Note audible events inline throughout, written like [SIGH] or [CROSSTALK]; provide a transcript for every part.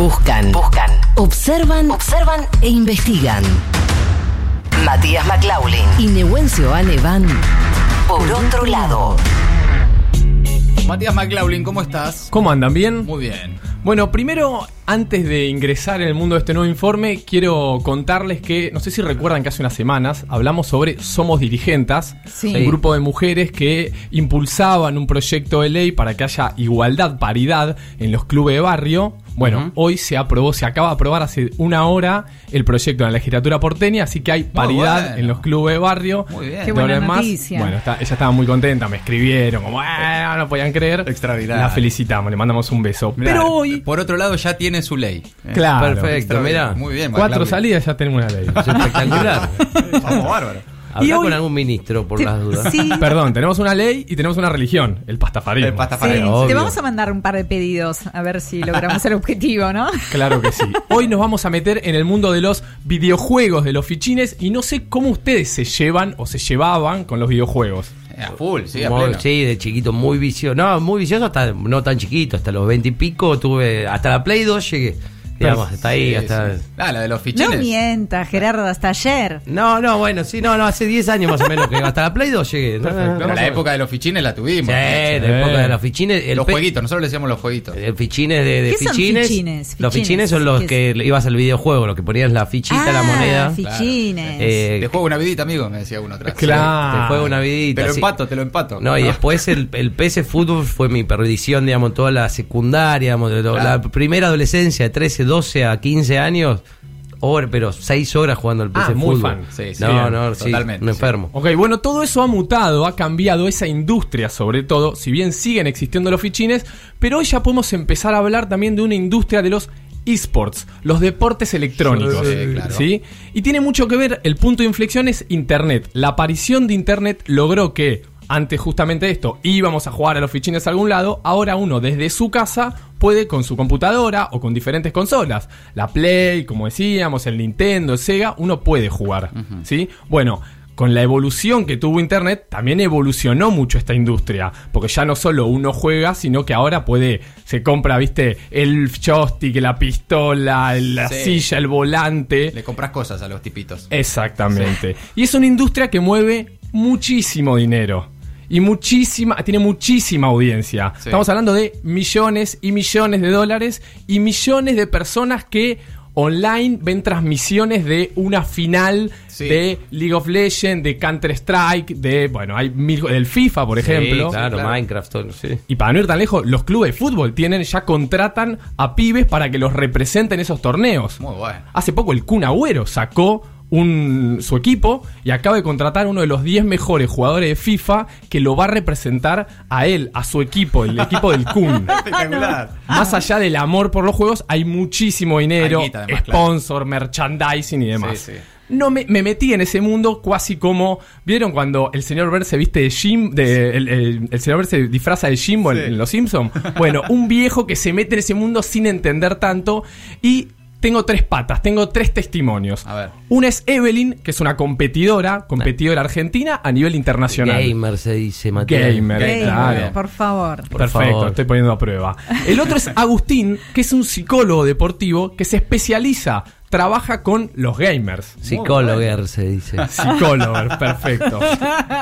Buscan, buscan, observan, observan e investigan. Matías McLaughlin y Nehuencio Ane van por otro lado. Matías McLaughlin, ¿cómo estás? ¿Cómo andan? ¿Bien? Muy bien. Bueno, primero, antes de ingresar en el mundo de este nuevo informe, quiero contarles que, no sé si recuerdan que hace unas semanas hablamos sobre Somos Dirigentas, Sí. un grupo de mujeres que impulsaban un proyecto de ley para que haya igualdad, paridad en los clubes de barrio. Bueno, hoy se aprobó, se acaba de aprobar hace una hora el proyecto en la legislatura porteña, así que hay paridad bueno. en los clubes de barrio. Muy bien. Qué buena más, noticia. Bueno, está- ella estaba muy contenta, me escribieron, como, "Ah, no podían creer. Extraordinario. La felicitamos, le mandamos un beso. Mirá, Pero hoy, Por otro lado, ya tiene su ley. Eh, claro, Perfecto, mira. Muy bien, cuatro salidas ya tenemos una ley. [LAUGHS] Espectacular. [LAUGHS] Vamos, bárbaro. Habla hoy- con algún ministro por Te- las dudas. Sí, [LAUGHS] Perdón, tenemos una ley y tenemos una religión, el pastafarismo. El sí. pastafarismo. Obvio. Te vamos a mandar un par de pedidos a ver si logramos el objetivo, ¿no? [LAUGHS] Claro que sí. Hoy nos vamos a meter en el mundo de los videojuegos, de los fichines, y no sé cómo ustedes se llevan o se llevaban con los videojuegos. A full, sí, a pleno. sí, de chiquito, muy vicioso. No, muy vicioso hasta no tan chiquito, hasta los 20 y pico tuve, hasta la Play 2 llegué. Digamos, hasta ahí, Sí, hasta... sí. Ah, la de los No fichines. mientas, Gerardo, hasta ayer. No, no, bueno, sí, no, no, hace 10 años más o menos que hasta la Play 2 llegué. No, Perfecto. no, Pero no, la no. época de los fichines la tuvimos. Sí, la época de los fichines. el los pe- jueguitos, nosotros le decíamos los jueguitos. eh, Fichines de, de ¿Qué son fichines. fichines? Los Fichines, son los ¿qué que ibas al videojuego, los que ponías la fichita, la Ah, moneda. Fichines. Eh, Te juego una vidita, amigo, me decía uno atrás. Claro. Te juega una vidita. Te lo empato, te lo empato. No, y después el, el PS Fútbol fue mi perdición, digamos, toda la secundaria, digamos, la primera adolescencia, de 13, 12 a 15 años, hora, pero 6 horas jugando al PS Ah, muy Fútbol. fan. Sí, sí, no, bien, no, sí, totalmente, un sí. enfermo. Ok, bueno, todo eso ha mutado, ha cambiado esa industria sobre todo, si bien siguen existiendo los fichines, pero hoy ya podemos empezar a hablar también de una industria de los esports, los deportes electrónicos. Sí, sí, claro. ¿sí? Y tiene mucho que ver, el punto de inflexión es Internet. La aparición de Internet logró que, antes justamente de esto, íbamos a jugar a los fichines a algún lado, ahora uno desde su casa puede con su computadora o con diferentes consolas. La Play, como decíamos, el Nintendo, el Sega, uno puede jugar. ¿sí? Bueno. Con la evolución que tuvo Internet, también evolucionó mucho esta industria. Porque ya no solo uno juega, sino que ahora puede, se compra, viste, el joystick, la pistola, la Sí. silla, el volante. Le compras cosas a los tipitos. Exactamente. Y es una industria que mueve muchísimo dinero. Y muchísima, tiene muchísima audiencia. Sí. Estamos hablando de millones y millones de dólares y millones de personas que online ven transmisiones de una final Sí. de League of Legends, de Counter Strike, de, bueno, hay mil, del FIFA, por ejemplo. Sí, claro, claro. Minecraft, todo, sí. Y para no ir tan lejos, los clubes de fútbol tienen, ya contratan a pibes para que los representen en esos torneos. Muy bueno. Hace poco el Kun Agüero sacó un, su equipo y acaba de contratar uno de los 10 mejores jugadores de FIFA que lo va a representar a él, a su equipo, el equipo del Kun. [LAUGHS] Más allá del amor por los juegos, hay muchísimo dinero, Hay claro. sponsor, merchandising y demás. Sí, sí. No me, me metí en ese mundo casi como. ¿Vieron cuando el señor Bert se viste de Jim? De, el, el- el señor se disfraza de Jimbo en, en Los Simpsons. Bueno, un viejo que se mete en ese mundo sin entender tanto. Y tengo tres patas, tengo tres testimonios. A ver. Una es Evelyn, que es una competidora, competidora argentina a nivel internacional. Gamer se dice, Mateo. Gamer, Gamer, claro. por favor. Por Perfecto, favor. estoy poniendo a prueba. El otro es Agustín, que es un psicólogo deportivo que se especializa, trabaja con los gamers. Psicólogo se dice. [LAUGHS] Psicólogo, perfecto.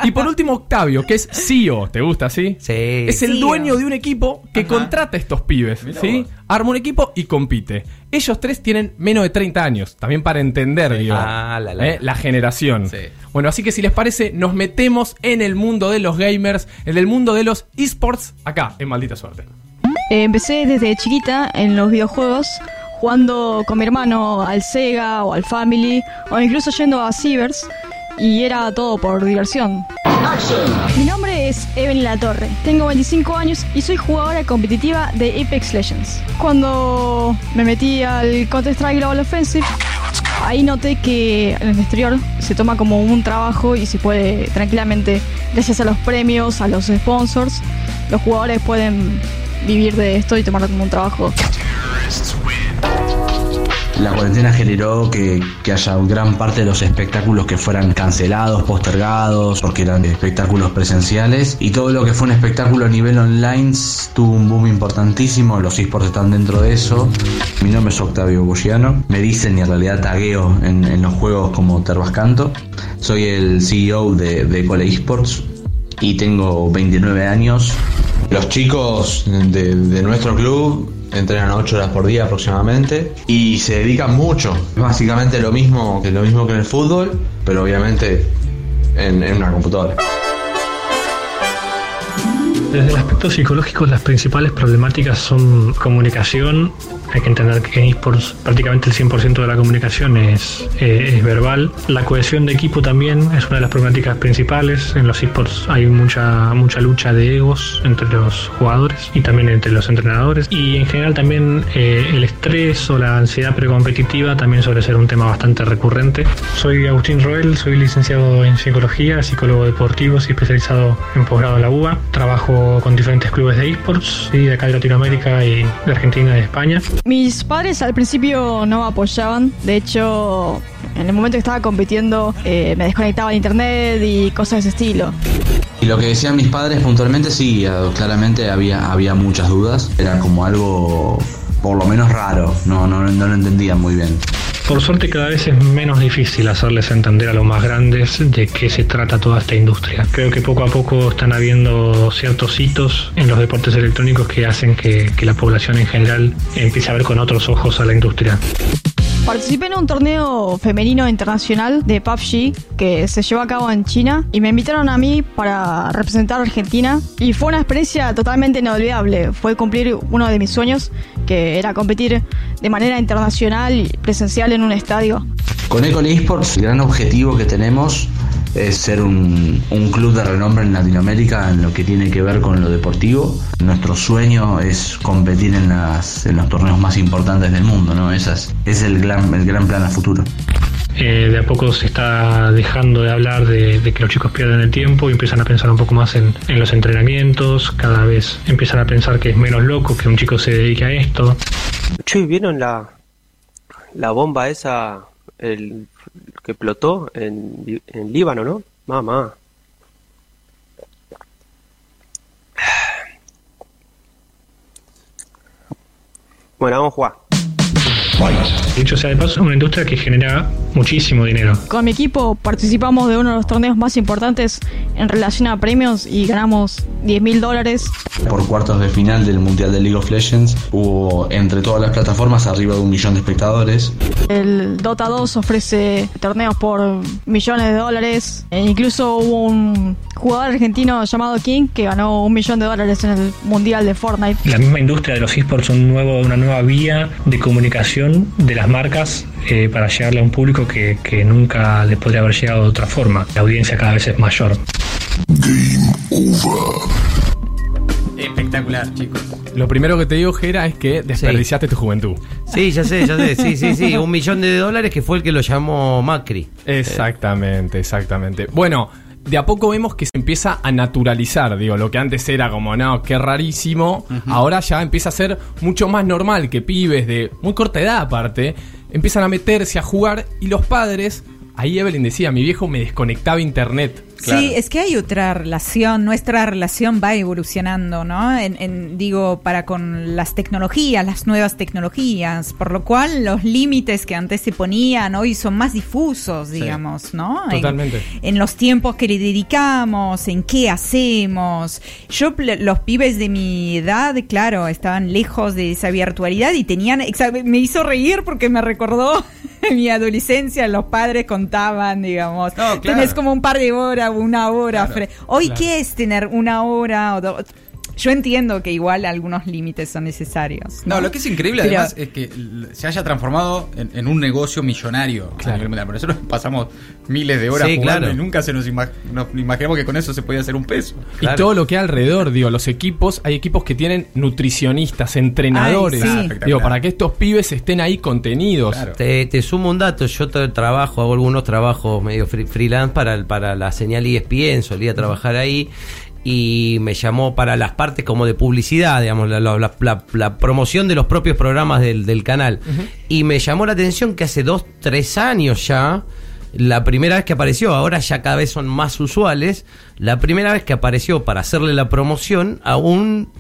Y por último, Octavio, que es CEO, ¿te gusta, sí? Sí. Es el CEO. dueño de un equipo que Ajá. contrata a estos pibes, Mirá ¿sí? vos. Arma un equipo y compite. Ellos tres tienen menos de 30 años, también para entender, digo, Ah, la, la. ¿eh? la generación. Sí. Bueno, así que si les parece, nos metemos en el mundo de los gamers, en el mundo de los esports, acá, en Maldita Suerte. Eh, empecé desde chiquita en los videojuegos, jugando con mi hermano al Sega o al Family, o incluso yendo a Cibers, y era todo por diversión. Mi nombre es Evelyn La Torre, tengo 25 años y soy jugadora competitiva de Apex Legends. Cuando me metí al Counter-Strike Global Offensive, ahí noté que en el exterior se toma como un trabajo y se puede tranquilamente, gracias a los premios, a los sponsors, los jugadores pueden vivir de esto y tomarlo como un trabajo. La cuarentena generó que, haya gran parte de los espectáculos que fueran cancelados, postergados, porque eran espectáculos presenciales. Y todo lo que fue un espectáculo a nivel online tuvo un boom importantísimo. Los esports están dentro de eso. Mi nombre es Octavio Bulliano. Me dicen y en realidad tagueo en, los juegos como Terbascanto. Soy el CEO de, de Cole Esports y tengo 29 años. Los chicos de nuestro club entrenan 8 horas por día aproximadamente y se dedican mucho. Básicamente lo mismo, lo mismo que en el fútbol, pero obviamente en, en una computadora. Desde el aspecto psicológico, las principales problemáticas son comunicación. Hay que entender que en esports prácticamente el 100% de la comunicación es, eh, es verbal. La cohesión de equipo también es una de las problemáticas principales. En los esports hay mucha, mucha lucha de egos entre los jugadores y también entre los entrenadores. Y en general también eh, el estrés o la ansiedad precompetitiva también suele ser un tema bastante recurrente. Soy Agustín Roel, soy licenciado en psicología, psicólogo deportivo y especializado en posgrado en la UBA. Trabajo con diferentes clubes de esports, y de acá de Latinoamérica y de Argentina y de España. [LAUGHS] Mis padres al principio no me apoyaban, de hecho, en el momento que estaba compitiendo eh, me desconectaba de internet y cosas de ese estilo. Y lo que decían mis padres puntualmente, sí, eh, claramente había, había muchas dudas. Era como algo por lo menos raro, no, no, no lo entendían muy bien. Por suerte cada vez es menos difícil hacerles entender a los más grandes de qué se trata toda esta industria. Creo que poco a poco están habiendo ciertos hitos en los deportes electrónicos que hacen que, que la población en general empiece a ver con otros ojos a la industria. Participé en un torneo femenino internacional de PUBG que se llevó a cabo en China y me invitaron a mí para representar a Argentina y fue una experiencia totalmente inolvidable. Fue cumplir uno de mis sueños que era competir de manera internacional y presencial en un estadio. Con Ecole Esports, el gran objetivo que tenemos es ser un, un, club de renombre en Latinoamérica en lo que tiene que ver con lo deportivo. Nuestro sueño es competir en, las, en los torneos más importantes del mundo, ¿no? Ese es, es el, gran, el gran plan a futuro. Eh, de a poco se está dejando de hablar de, de, que los chicos pierden el tiempo y empiezan a pensar un poco más en, en, los entrenamientos, cada vez empiezan a pensar que es menos loco que un chico se dedique a esto. Che, ¿vieron la, la bomba esa, el que explotó en, en Líbano, ¿no? Mamá. Bueno, vamos a jugar. Dicho sea de paso, es una industria que genera muchísimo dinero. Con mi equipo participamos de uno de los torneos más importantes en relación a premios y ganamos 10 mil dólares. Por cuartos de final del Mundial de League of Legends hubo entre todas las plataformas arriba de un millón de espectadores. El Dota 2 ofrece torneos por millones de dólares. E incluso hubo un jugador argentino llamado King que ganó un millón de dólares en el Mundial de Fortnite. La misma industria de los esports un nuevo, una nueva vía de comunicación de las marcas eh, para llegarle a un público que, que nunca le podría haber llegado de otra forma. La audiencia cada vez es mayor. Game over. Espectacular, chicos. Lo primero que te digo, Jera, es que desperdiciaste sí. tu juventud. Sí, ya sé, ya sé. Sí, sí, sí. [LAUGHS] Un millón de dólares que fue el que lo llamó Macri. Exactamente, exactamente. Bueno, de a poco vemos que se empieza a naturalizar, digo, lo que antes era como, no, qué rarísimo, uh -huh. ahora ya empieza a ser mucho más normal que pibes de muy corta edad aparte, empiezan a meterse a jugar y los padres, ahí Evelyn decía, mi viejo me desconectaba internet. Claro. Sí, es que hay otra relación, nuestra relación va evolucionando, ¿no? En, en, digo, para con las tecnologías, las nuevas tecnologías, por lo cual los límites que antes se ponían hoy son más difusos, digamos, sí, ¿no? Totalmente. En, en, los tiempos que le dedicamos, en qué hacemos. Yo, los pibes de mi edad, claro, estaban lejos de esa virtualidad y tenían, me hizo reír porque me recordó [LAUGHS] mi adolescencia, los padres contaban, digamos, no, claro. tenés como un par de horas una hora. Claro, Hoy, claro. ¿qué es tener una hora o dos? Yo entiendo que igual algunos límites son necesarios. No, no lo que es increíble Pero, además es que se haya transformado en, en un negocio millonario. Claro. Por eso pasamos miles de horas sí, jugando claro. y nunca se nos, nos, imaginamos que con eso se podía hacer un peso. Claro. Y todo lo que hay alrededor, digo, los equipos, hay equipos que tienen nutricionistas, entrenadores. Ay, sí. Digo, para que estos pibes estén ahí contenidos. Te, te, sumo un dato, yo trabajo, hago algunos trabajos medio free, freelance para, para la señal ESPN, solía trabajar ahí y me llamó para las partes como de publicidad, digamos, la, la- la- la promoción de los propios programas del, del canal. Y me llamó la atención que hace dos, tres años ya, la primera vez que apareció, ahora ya cada vez son más usuales, la primera vez que apareció para hacerle la promoción a un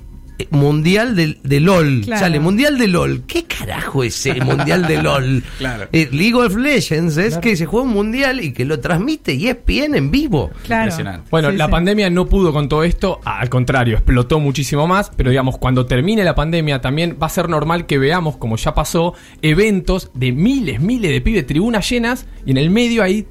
mundial de, de LOL. Claro. Sale, mundial de LOL. ¿Qué carajo es el mundial de LOL? [LAUGHS] Claro. Eh, League of Legends es que se juega un mundial y que lo transmite E ESPN en vivo. Claro. Impresionante. Bueno, Sí, la sí. pandemia no pudo con todo esto, al contrario, explotó muchísimo más, pero digamos, cuando termine la pandemia también va a ser normal que veamos, como ya pasó, eventos de miles, miles de pibes, tribunas llenas, y en el medio hay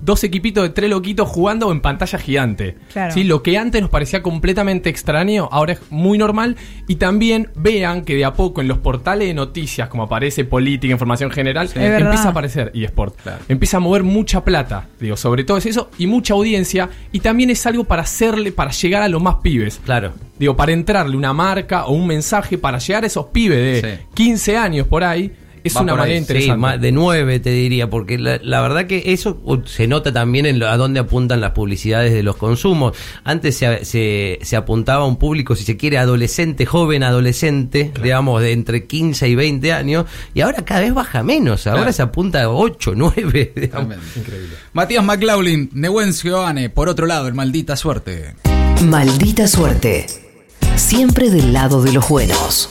dos equipitos de tres loquitos jugando en pantalla gigante. Claro. ¿Sí? Lo que antes nos parecía completamente extraño, ahora es muy normal, y también vean que de a poco en los portales de noticias, como aparece política, información general, empieza a aparecer eSport. Claro. Empieza a mover mucha plata, digo, sobre todo es eso, y mucha audiencia, y también es algo para hacerle, para llegar a los más pibes. Claro. Digo, para entrarle una marca o un mensaje para llegar a esos pibes de Sí. 15 años por ahí, es Va una ahí, manera sí, Sí, interesante. más de nueve te diría, porque la, la verdad que eso uh, se nota también en lo- a dónde apuntan las publicidades de los consumos. Antes se, se, se apuntaba a un público, si se quiere, adolescente, joven adolescente, digamos, de entre 15 y 20 años, y ahora cada vez baja menos, ahora Claro. se apunta a 8, 9, [LAUGHS] digamos. Tremendo. Matías McLaughlin, Nehuencio Ane, por otro lado, el maldita suerte. Maldita suerte. Siempre del lado de los buenos.